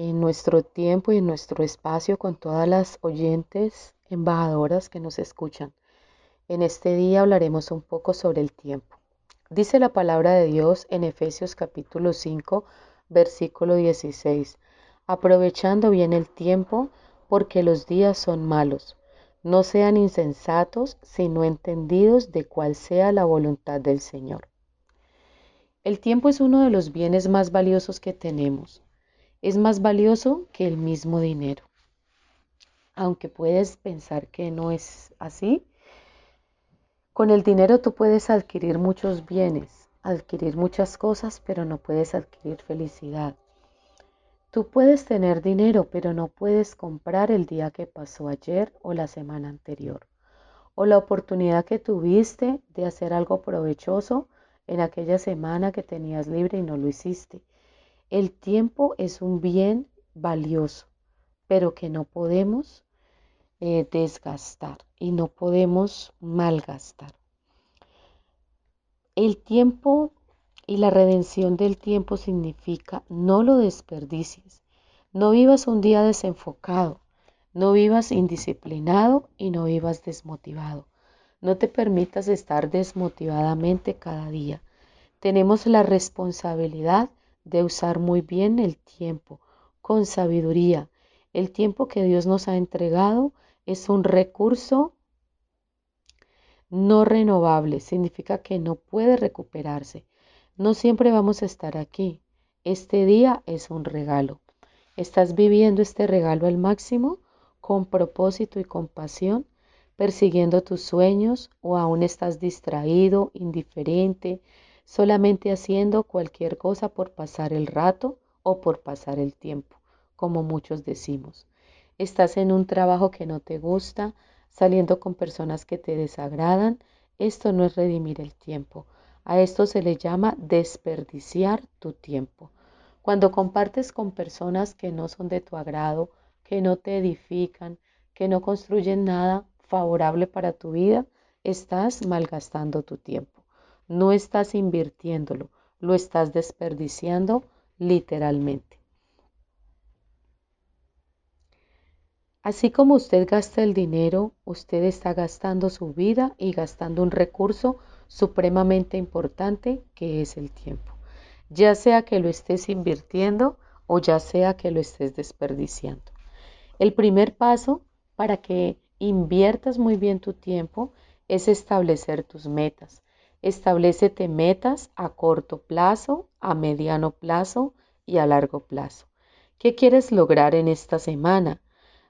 en nuestro tiempo y en nuestro espacio con todas las oyentes embajadoras que nos escuchan. En este día hablaremos un poco sobre el tiempo. Dice la palabra de Dios en Efesios capítulo 5, versículo 16, aprovechando bien el tiempo porque los días son malos. No sean insensatos, sino entendidos de cuál sea la voluntad del Señor. El tiempo es uno de los bienes más valiosos que tenemos es más valioso que el mismo dinero. Aunque puedes pensar que no es así, con el dinero tú puedes adquirir muchos bienes, adquirir muchas cosas, pero no puedes adquirir felicidad. Tú puedes tener dinero, pero no puedes comprar el día que pasó ayer o la semana anterior, o la oportunidad que tuviste de hacer algo provechoso en aquella semana que tenías libre y no lo hiciste el tiempo es un bien valioso, pero que no podemos eh, desgastar y no podemos malgastar. El tiempo y la redención del tiempo significa no lo desperdicies, no vivas un día desenfocado, no vivas indisciplinado y no vivas desmotivado. No te permitas estar desmotivadamente cada día. Tenemos la responsabilidad de usar muy bien el tiempo, con sabiduría. El tiempo que Dios nos ha entregado es un recurso no renovable, significa que no puede recuperarse. No siempre vamos a estar aquí. Este día es un regalo. ¿Estás viviendo este regalo al máximo, con propósito y compasión, persiguiendo tus sueños o aún estás distraído, indiferente, solamente haciendo cualquier cosa por pasar el rato o por pasar el tiempo, como muchos decimos. Estás en un trabajo que no te gusta, saliendo con personas que te desagradan. Esto no es redimir el tiempo. A esto se le llama desperdiciar tu tiempo. Cuando compartes con personas que no son de tu agrado, que no te edifican, que no construyen nada favorable para tu vida, estás malgastando tu tiempo. No estás invirtiéndolo, lo estás desperdiciando literalmente. Así como usted gasta el dinero, usted está gastando su vida y gastando un recurso supremamente importante que es el tiempo. Ya sea que lo estés invirtiendo o ya sea que lo estés desperdiciando. El primer paso para que inviertas muy bien tu tiempo es establecer tus metas. Establecete metas a corto plazo, a mediano plazo y a largo plazo. ¿Qué quieres lograr en esta semana?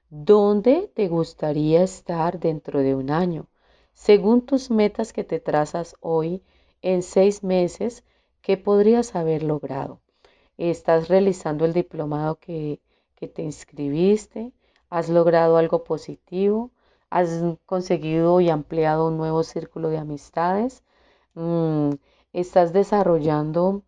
¿Dónde te gustaría estar dentro de un año? Según tus metas que te trazas hoy, en seis meses, ¿qué podrías haber logrado? ¿Estás realizando el diplomado que, que te inscribiste? ¿Has logrado algo positivo? ¿Has conseguido y ampliado un nuevo círculo de amistades? Mm, estás desarrollando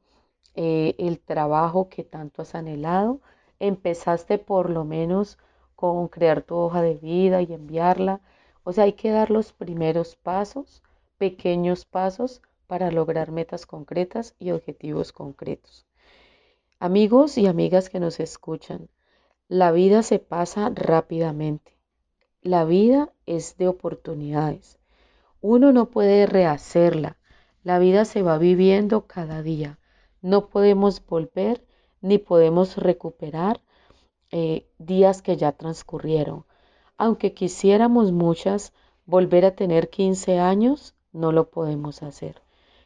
eh, el trabajo que tanto has anhelado. Empezaste por lo menos con crear tu hoja de vida y enviarla. O sea, hay que dar los primeros pasos, pequeños pasos para lograr metas concretas y objetivos concretos. Amigos y amigas que nos escuchan, la vida se pasa rápidamente. La vida es de oportunidades. Uno no puede rehacerla, la vida se va viviendo cada día. No podemos volver ni podemos recuperar eh, días que ya transcurrieron. Aunque quisiéramos muchas volver a tener 15 años, no lo podemos hacer.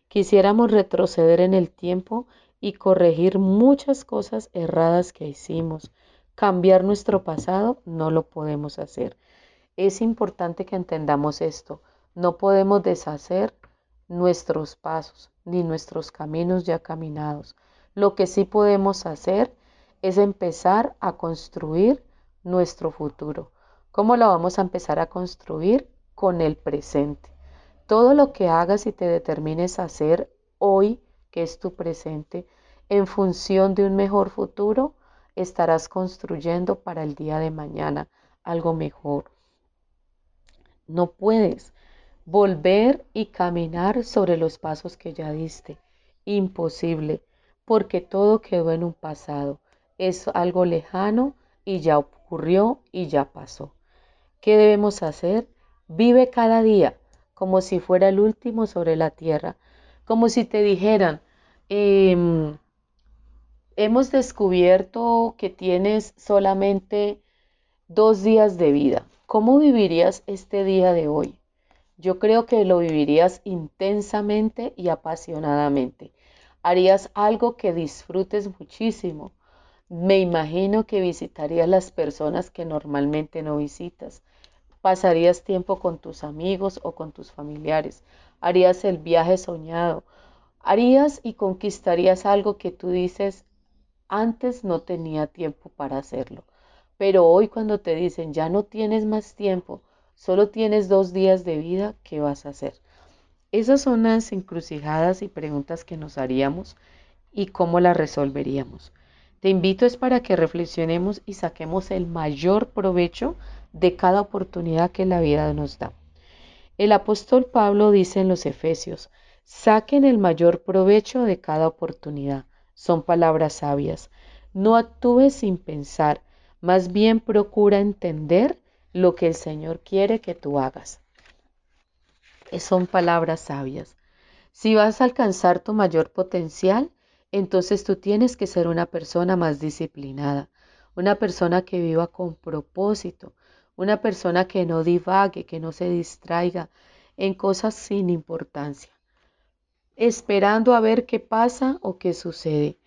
Quisiéramos retroceder en el tiempo y corregir muchas cosas erradas que hicimos. Cambiar nuestro pasado, no lo podemos hacer. Es importante que entendamos esto. No podemos deshacer nuestros pasos ni nuestros caminos ya caminados. Lo que sí podemos hacer es empezar a construir nuestro futuro. ¿Cómo lo vamos a empezar a construir? Con el presente. Todo lo que hagas y te determines a hacer hoy, que es tu presente, en función de un mejor futuro, estarás construyendo para el día de mañana algo mejor. No puedes volver y caminar sobre los pasos que ya diste. Imposible, porque todo quedó en un pasado. Es algo lejano y ya ocurrió y ya pasó. ¿Qué debemos hacer? Vive cada día como si fuera el último sobre la tierra, como si te dijeran, em, hemos descubierto que tienes solamente dos días de vida. ¿Cómo vivirías este día de hoy? Yo creo que lo vivirías intensamente y apasionadamente. Harías algo que disfrutes muchísimo. Me imagino que visitarías las personas que normalmente no visitas. Pasarías tiempo con tus amigos o con tus familiares. Harías el viaje soñado. Harías y conquistarías algo que tú dices, antes no tenía tiempo para hacerlo. Pero hoy cuando te dicen, ya no tienes más tiempo, solo tienes dos días de vida, ¿qué vas a hacer? Esas son las encrucijadas y preguntas que nos haríamos y cómo las resolveríamos. Te invito es para que reflexionemos y saquemos el mayor provecho de cada oportunidad que la vida nos da. El apóstol Pablo dice en los Efesios, saquen el mayor provecho de cada oportunidad. Son palabras sabias. No actúes sin pensar, más bien procura entender lo que el Señor quiere que tú hagas. Son palabras sabias. Si vas a alcanzar tu mayor potencial, entonces tú tienes que ser una persona más disciplinada, una persona que viva con propósito, una persona que no divague, que no se distraiga en cosas sin importancia, esperando a ver qué pasa o qué sucede.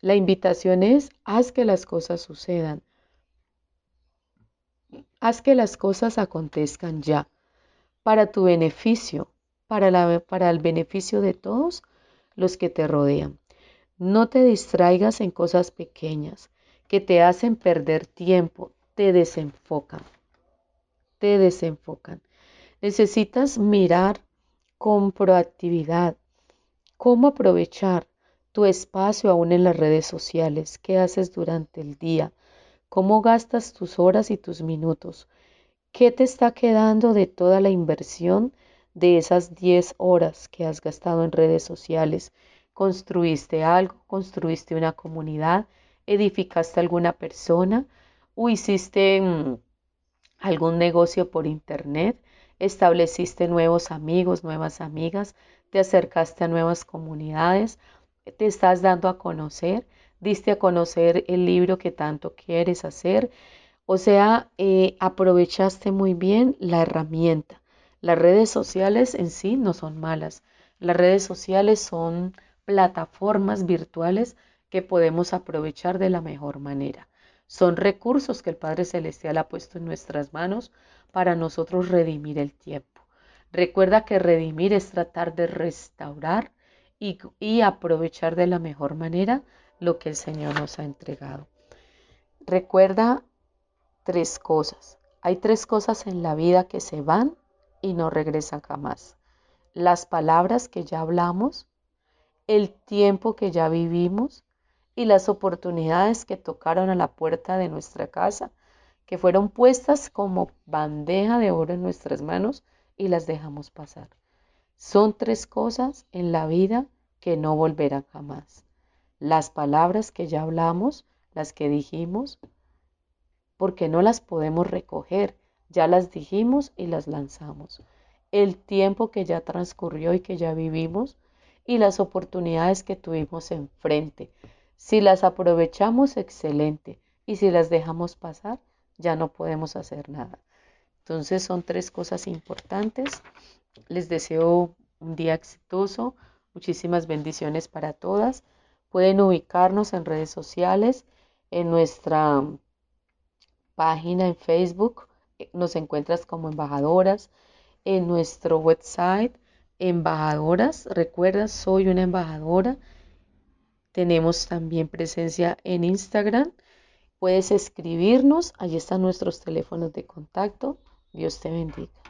La invitación es, haz que las cosas sucedan. Haz que las cosas acontezcan ya, para tu beneficio, para, el beneficio de todos los que te rodean. No te distraigas en cosas pequeñas que te hacen perder tiempo, te desenfocan, te desenfocan. Necesitas mirar con proactividad cómo aprovechar tu espacio aún en las redes sociales, qué haces durante el día, ¿Cómo gastas tus horas y tus minutos? ¿Qué te está quedando de toda la inversión de esas 10 horas que has gastado en redes sociales? ¿Construiste algo? ¿Construiste una comunidad? ¿Edificaste alguna persona? ¿O hiciste mm, algún negocio por internet? ¿Estableciste nuevos amigos, nuevas amigas? ¿Te acercaste a nuevas comunidades? ¿Te estás dando a conocer? Diste a conocer el libro que tanto quieres hacer. O sea, eh, aprovechaste muy bien la herramienta. Las redes sociales en sí no son malas. Las redes sociales son plataformas virtuales que podemos aprovechar de la mejor manera. Son recursos que el Padre Celestial ha puesto en nuestras manos para nosotros redimir el tiempo. Recuerda que redimir es tratar de restaurar y, y aprovechar de la mejor manera lo que el Señor nos ha entregado. Recuerda tres cosas. Hay tres cosas en la vida que se van y no regresan jamás. Las palabras que ya hablamos, el tiempo que ya vivimos y las oportunidades que tocaron a la puerta de nuestra casa, que fueron puestas como bandeja de oro en nuestras manos y las dejamos pasar. Son tres cosas en la vida que no volverán jamás las palabras que ya hablamos, las que dijimos, porque no las podemos recoger, ya las dijimos y las lanzamos. El tiempo que ya transcurrió y que ya vivimos y las oportunidades que tuvimos enfrente. Si las aprovechamos, excelente. Y si las dejamos pasar, ya no podemos hacer nada. Entonces son tres cosas importantes. Les deseo un día exitoso. Muchísimas bendiciones para todas. Pueden ubicarnos en redes sociales, en nuestra página en Facebook, eh, nos encuentras como embajadoras, en nuestro website, embajadoras, recuerda, soy una embajadora. Tenemos también presencia en Instagram Puedes escribirnos, allí están nuestros teléfonos de contacto. Dios te bendiga.